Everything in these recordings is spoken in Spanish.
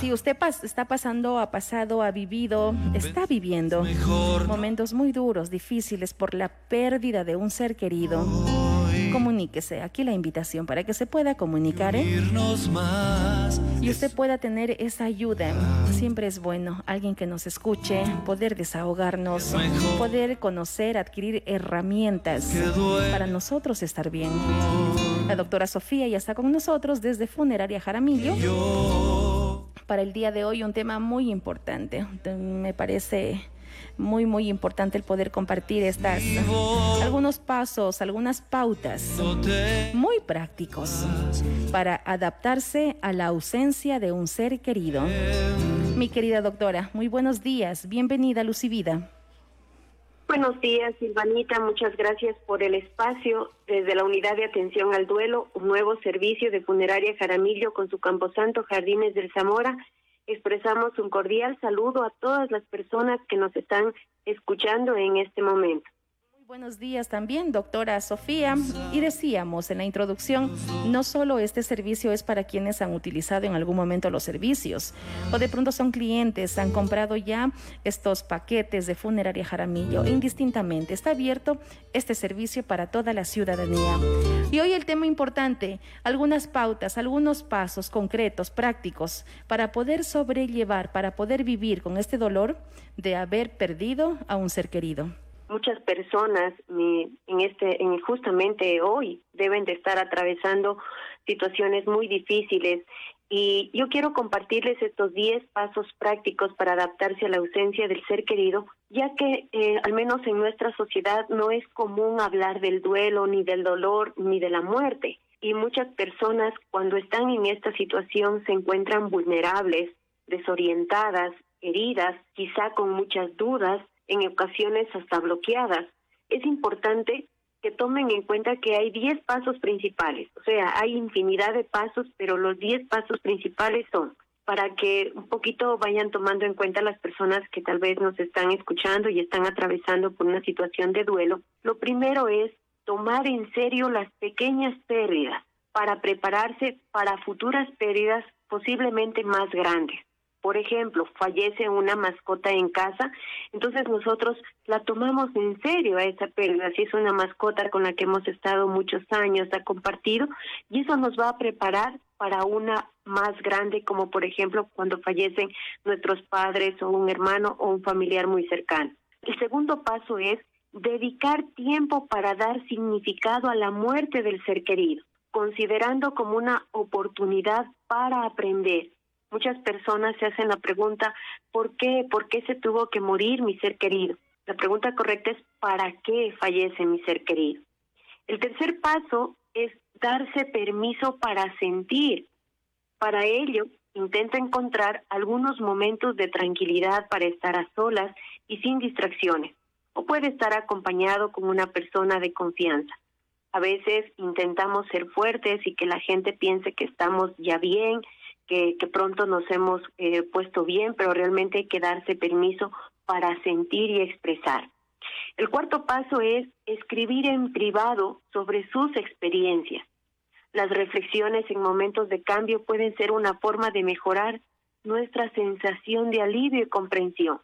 Si usted está pasando, ha pasado, ha vivido, está viviendo momentos muy duros, difíciles por la pérdida de un ser querido, comuníquese. Aquí la invitación para que se pueda comunicar ¿eh? y usted pueda tener esa ayuda. Siempre es bueno alguien que nos escuche, poder desahogarnos, poder conocer, adquirir herramientas para nosotros estar bien. La doctora Sofía ya está con nosotros desde Funeraria Jaramillo para el día de hoy un tema muy importante. Me parece muy, muy importante el poder compartir estas, algunos pasos, algunas pautas muy prácticos para adaptarse a la ausencia de un ser querido. Mi querida doctora, muy buenos días. Bienvenida a Lucivida. Buenos días, Silvanita. Muchas gracias por el espacio. Desde la Unidad de Atención al Duelo, un nuevo servicio de funeraria Jaramillo con su Camposanto Jardines del Zamora expresamos un cordial saludo a todas las personas que nos están escuchando en este momento. Buenos días también, doctora Sofía. Y decíamos en la introducción, no solo este servicio es para quienes han utilizado en algún momento los servicios, o de pronto son clientes, han comprado ya estos paquetes de funeraria Jaramillo. Indistintamente, está abierto este servicio para toda la ciudadanía. Y hoy el tema importante, algunas pautas, algunos pasos concretos, prácticos, para poder sobrellevar, para poder vivir con este dolor de haber perdido a un ser querido muchas personas en este en justamente hoy deben de estar atravesando situaciones muy difíciles y yo quiero compartirles estos 10 pasos prácticos para adaptarse a la ausencia del ser querido, ya que eh, al menos en nuestra sociedad no es común hablar del duelo, ni del dolor, ni de la muerte. Y muchas personas cuando están en esta situación se encuentran vulnerables, desorientadas, heridas, quizá con muchas dudas en ocasiones hasta bloqueadas. Es importante que tomen en cuenta que hay 10 pasos principales, o sea, hay infinidad de pasos, pero los 10 pasos principales son para que un poquito vayan tomando en cuenta las personas que tal vez nos están escuchando y están atravesando por una situación de duelo. Lo primero es tomar en serio las pequeñas pérdidas para prepararse para futuras pérdidas posiblemente más grandes por ejemplo, fallece una mascota en casa, entonces nosotros la tomamos en serio a esa pérdida, si es una mascota con la que hemos estado muchos años, ha compartido, y eso nos va a preparar para una más grande, como por ejemplo cuando fallecen nuestros padres o un hermano o un familiar muy cercano. El segundo paso es dedicar tiempo para dar significado a la muerte del ser querido, considerando como una oportunidad para aprender Muchas personas se hacen la pregunta, ¿por qué? ¿Por qué se tuvo que morir mi ser querido? La pregunta correcta es, ¿para qué fallece mi ser querido? El tercer paso es darse permiso para sentir. Para ello, intenta encontrar algunos momentos de tranquilidad para estar a solas y sin distracciones, o puede estar acompañado con una persona de confianza. A veces intentamos ser fuertes y que la gente piense que estamos ya bien que, pronto nos hemos eh, puesto bien, pero realmente hay que darse permiso para sentir y expresar. El cuarto paso es escribir en privado sobre sus experiencias. Las reflexiones en momentos de cambio pueden ser una forma de mejorar nuestra sensación de alivio y comprensión.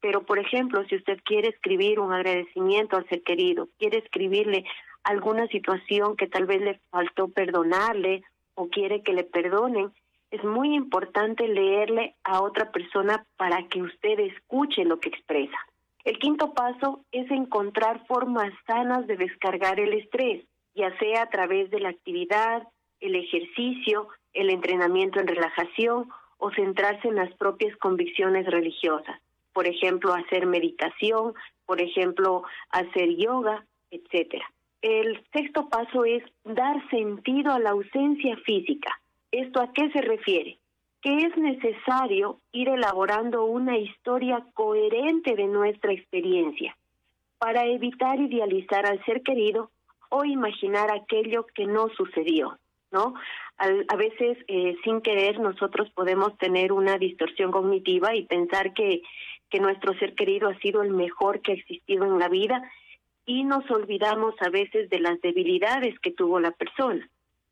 Pero, por ejemplo, si usted quiere escribir un agradecimiento al ser querido, quiere escribirle alguna situación que tal vez le faltó perdonarle o quiere que le perdonen, es muy importante leerle a otra persona para que usted escuche lo que expresa. El quinto paso es encontrar formas sanas de descargar el estrés, ya sea a través de la actividad, el ejercicio, el entrenamiento en relajación o centrarse en las propias convicciones religiosas. Por ejemplo, hacer meditación, por ejemplo, hacer yoga, etcétera. El sexto paso es dar sentido a la ausencia física. ¿Esto a qué se refiere? Que es necesario ir elaborando una historia coherente de nuestra experiencia para evitar idealizar al ser querido o imaginar aquello que no sucedió, ¿no? a veces, eh, sin querer, nosotros podemos tener una distorsión cognitiva y pensar que, que nuestro ser querido ha sido el mejor que ha existido en la vida y nos olvidamos a veces de las debilidades que tuvo la persona.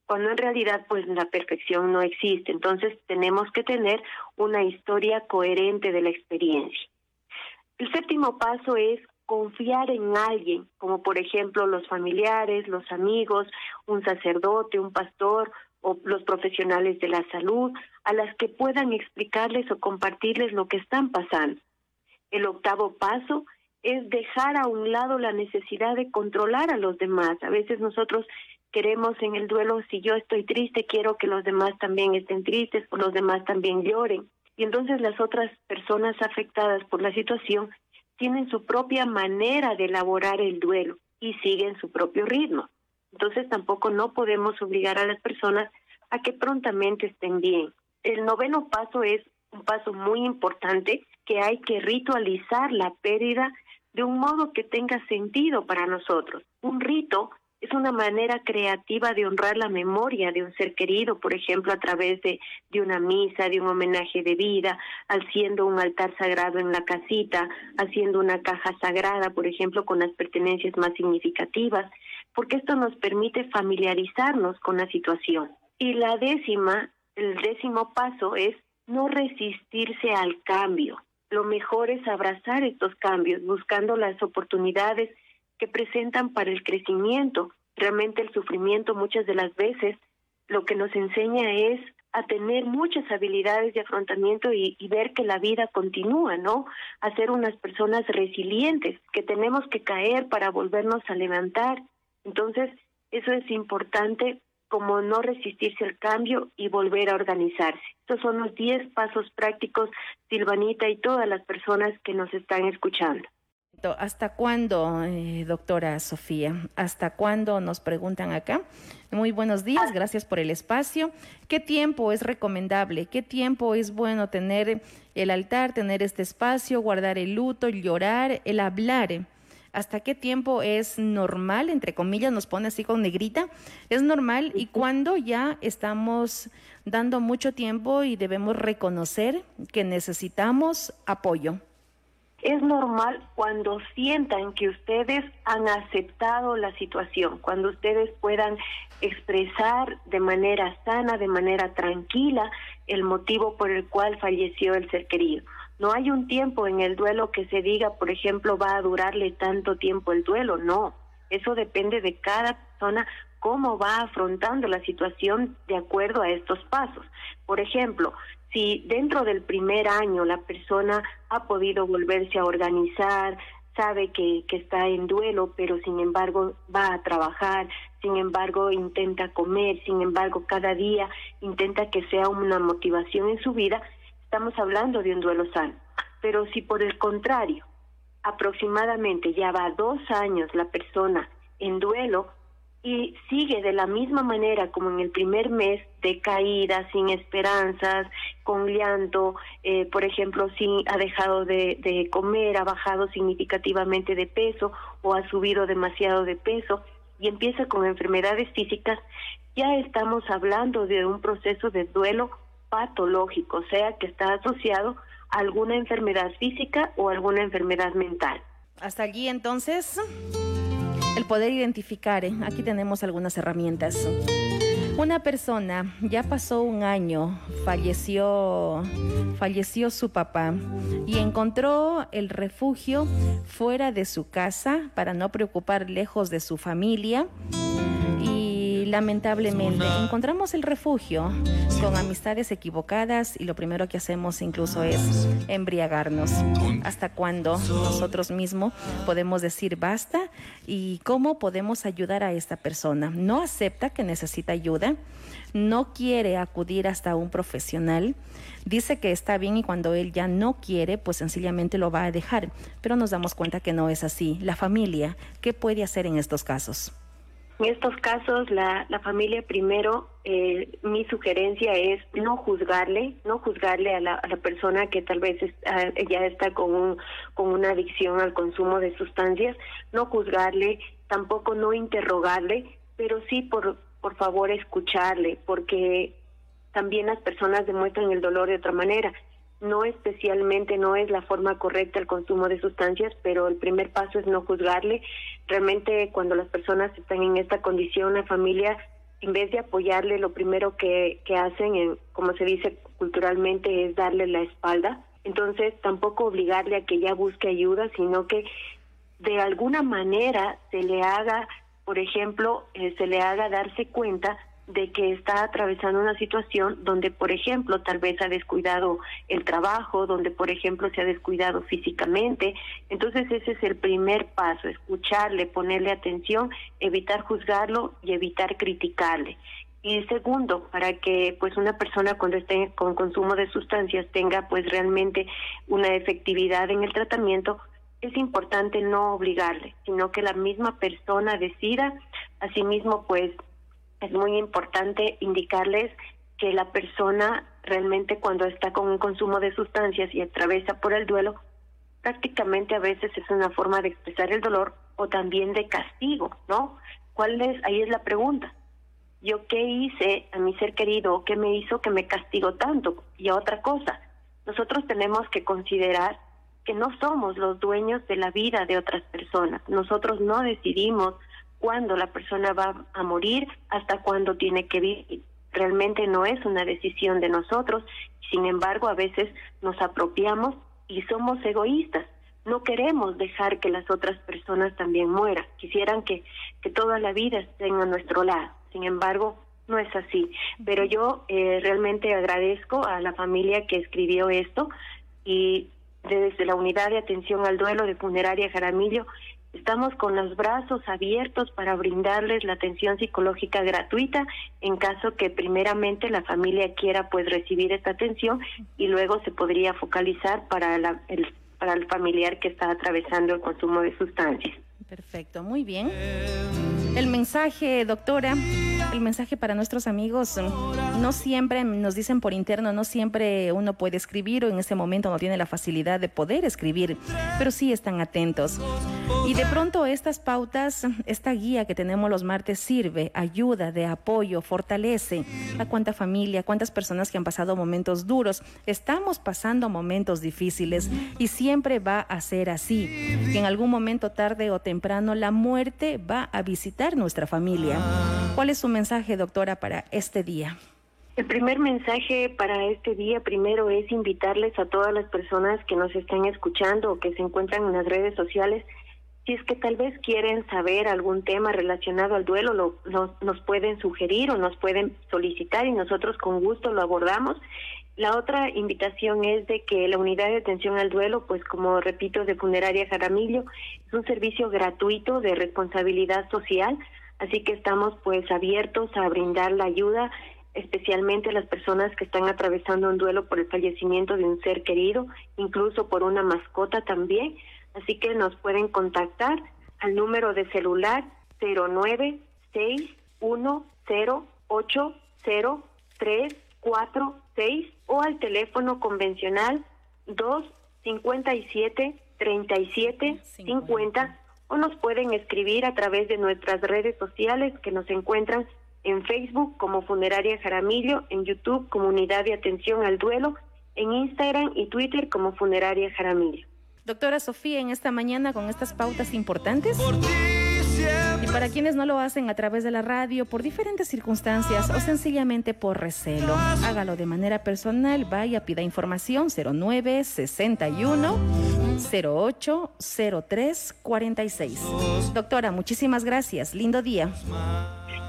Cuando en realidad pues la perfección no existe. Entonces tenemos que tener una historia coherente de la experiencia. El séptimo paso es confiar en alguien, como por ejemplo los familiares, los amigos, un sacerdote, un pastor o los profesionales de la salud, a las que puedan explicarles o compartirles lo que están pasando. El octavo paso es dejar a un lado la necesidad de controlar a los demás. A veces nosotros queremos en el duelo, si yo estoy triste, quiero que los demás también estén tristes o los demás también lloren. Y entonces las otras personas afectadas por la situación tienen su propia manera de elaborar el duelo y siguen su propio ritmo. Entonces tampoco no podemos obligar a las personas a que prontamente estén bien. El noveno paso es un paso muy importante que hay que ritualizar la pérdida de un modo que tenga sentido para nosotros. Un rito es una manera creativa de honrar la memoria de un ser querido, por ejemplo, a través de, de una misa, de un homenaje de vida, haciendo un altar sagrado en la casita, haciendo una caja sagrada, por ejemplo, con las pertenencias más significativas, porque esto nos permite familiarizarnos con la situación. Y la décima, el décimo paso es no resistirse al cambio. Lo mejor es abrazar estos cambios, buscando las oportunidades que presentan para el crecimiento. Realmente el sufrimiento muchas de las veces lo que nos enseña es a tener muchas habilidades de afrontamiento y, ver que la vida continúa, ¿no? A ser unas personas resilientes, que tenemos que caer para volvernos a levantar. Entonces, eso es importante como no resistirse al cambio y volver a organizarse. Estos son los 10 pasos prácticos, Silvanita y todas las personas que nos están escuchando. ¿Hasta cuándo, eh, doctora Sofía? ¿Hasta cuándo nos preguntan acá? Muy buenos días, gracias por el espacio. ¿Qué tiempo es recomendable? ¿Qué tiempo es bueno tener el altar, tener este espacio, guardar el luto, el llorar, el hablar? ¿Hasta qué tiempo es normal, entre comillas, nos pone así con negrita? ¿Es normal y cuándo ya estamos dando mucho tiempo y debemos reconocer que necesitamos apoyo? Es normal cuando sientan que ustedes han aceptado la situación, cuando ustedes puedan expresar de manera sana, de manera tranquila, el motivo por el cual falleció el ser querido. No hay un tiempo en el duelo que se diga, por ejemplo, va a durarle tanto tiempo el duelo, no. Eso depende de cada persona cómo va afrontando la situación de acuerdo a estos pasos. Por ejemplo, si dentro del primer año la persona ha podido volverse a organizar, sabe que, que está en duelo, pero sin embargo va a trabajar, sin embargo intenta comer, sin embargo cada día intenta que sea una motivación en su vida, estamos hablando de un duelo sano. Pero si por el contrario, aproximadamente ya va dos años la persona en duelo, y sigue de la misma manera como en el primer mes, de caída, sin esperanzas, con llanto, eh, por ejemplo, si ha dejado de, comer, ha bajado significativamente de peso o ha subido demasiado de peso y empieza con enfermedades físicas, ya estamos hablando de un proceso de duelo patológico, o sea, que está asociado a alguna enfermedad física o alguna enfermedad mental. Hasta allí entonces el poder identificar. ¿eh? Aquí tenemos algunas herramientas. Una persona ya pasó un año, falleció, falleció su papá y encontró el refugio fuera de su casa para no preocupar lejos de su familia lamentablemente encontramos el refugio con amistades equivocadas y lo primero que hacemos incluso es embriagarnos. ¿Hasta cuándo nosotros mismos podemos decir basta? ¿Y cómo podemos ayudar a esta persona? No acepta que necesita ayuda, no quiere acudir hasta un profesional, dice que está bien y cuando él ya no quiere, pues sencillamente lo va a dejar. Pero nos damos cuenta que no es así. La familia, ¿qué puede hacer en estos casos? En estos casos, la, la familia primero, eh, mi sugerencia es no juzgarle, no juzgarle a la, a la persona que tal vez ya está con, un, con una adicción al consumo de sustancias, no juzgarle, tampoco no interrogarle, pero sí por, por favor escucharle, porque también las personas demuestran el dolor de otra manera no especialmente, no es la forma correcta el consumo de sustancias, pero el primer paso es no juzgarle. Realmente cuando las personas están en esta condición, la familia en vez de apoyarle, lo primero que, que hacen, en, como se dice culturalmente, es darle la espalda. Entonces, tampoco obligarle a que ya busque ayuda, sino que de alguna manera se le haga, por ejemplo, eh, se le haga darse cuenta de que está atravesando una situación donde, por ejemplo, tal vez ha descuidado el trabajo, donde, por ejemplo, se ha descuidado físicamente. Entonces, ese es el primer paso, escucharle, ponerle atención, evitar juzgarlo y evitar criticarle. Y segundo, para que pues una persona cuando esté con consumo de sustancias tenga pues realmente una efectividad en el tratamiento, es importante no obligarle, sino que la misma persona decida, asimismo pues es muy importante indicarles que la persona realmente cuando está con un consumo de sustancias y atraviesa por el duelo, prácticamente a veces es una forma de expresar el dolor o también de castigo, ¿no? ¿Cuál es? Ahí es la pregunta. ¿Yo qué hice a mi ser querido? ¿Qué me hizo que me castigó tanto? Y otra cosa, nosotros tenemos que considerar que no somos los dueños de la vida de otras personas. Nosotros no decidimos cuándo la persona va a morir, hasta cuándo tiene que vivir. Realmente no es una decisión de nosotros, sin embargo a veces nos apropiamos y somos egoístas. No queremos dejar que las otras personas también mueran. Quisieran que, que toda la vida estén a nuestro lado. Sin embargo, no es así. Pero yo eh, realmente agradezco a la familia que escribió esto y desde la unidad de atención al duelo de funeraria Jaramillo Estamos con los brazos abiertos para brindarles la atención psicológica gratuita en caso que primeramente la familia quiera pues recibir esta atención y luego se podría focalizar para el para el familiar que está atravesando el consumo de sustancias. Perfecto, muy bien. El mensaje, doctora, el mensaje para nuestros amigos, no siempre nos dicen por interno, no siempre uno puede escribir o en ese momento no tiene la facilidad de poder escribir, pero sí están atentos. Y de pronto estas pautas, esta guía que tenemos los martes sirve, ayuda, de apoyo, fortalece a cuánta familia, cuántas personas que han pasado momentos duros. Estamos pasando momentos difíciles y siempre va a ser así, que en algún momento tarde o temprano la muerte va a visitar nuestra familia. ¿Cuál es su mensaje, doctora, para este día? El primer mensaje para este día primero es invitarles a todas las personas que nos están escuchando o que se encuentran en las redes sociales, si es que tal vez quieren saber algún tema relacionado al duelo, lo, nos pueden sugerir o nos pueden solicitar y nosotros con gusto lo abordamos. La otra invitación es de que la unidad de atención al duelo, pues como repito, de Funeraria Jaramillo, es un servicio gratuito de responsabilidad social, así que estamos pues abiertos a brindar la ayuda especialmente las personas que están atravesando un duelo por el fallecimiento de un ser querido, incluso por una mascota también. Así que nos pueden contactar al número de celular 09610800346 o al teléfono convencional 257 37 50 o nos pueden escribir a través de nuestras redes sociales que nos encuentran en Facebook como Funeraria Jaramillo, en YouTube como Unidad de Atención al Duelo, en Instagram y Twitter como Funeraria Jaramillo. Doctora Sofía, en esta mañana con estas pautas importantes. Y para quienes no lo hacen a través de la radio por diferentes circunstancias o sencillamente por recelo, hágalo de manera personal, vaya, pida información 0961 08 03 46. Doctora, muchísimas gracias. Lindo día.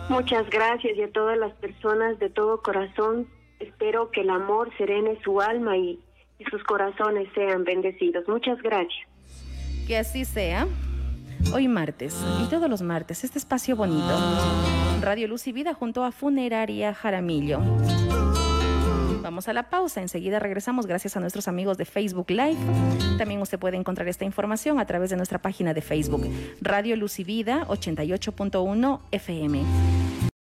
Muchas gracias y a todas las personas de todo corazón. Espero que el amor serene su alma y y sus corazones sean bendecidos. Muchas gracias. Que así sea. Hoy martes y todos los martes, este espacio bonito. Radio Luz y Vida junto a Funeraria Jaramillo. Vamos a la pausa, enseguida regresamos gracias a nuestros amigos de Facebook Live. También usted puede encontrar esta información a través de nuestra página de Facebook, Radio Luz y Vida 88.1 FM.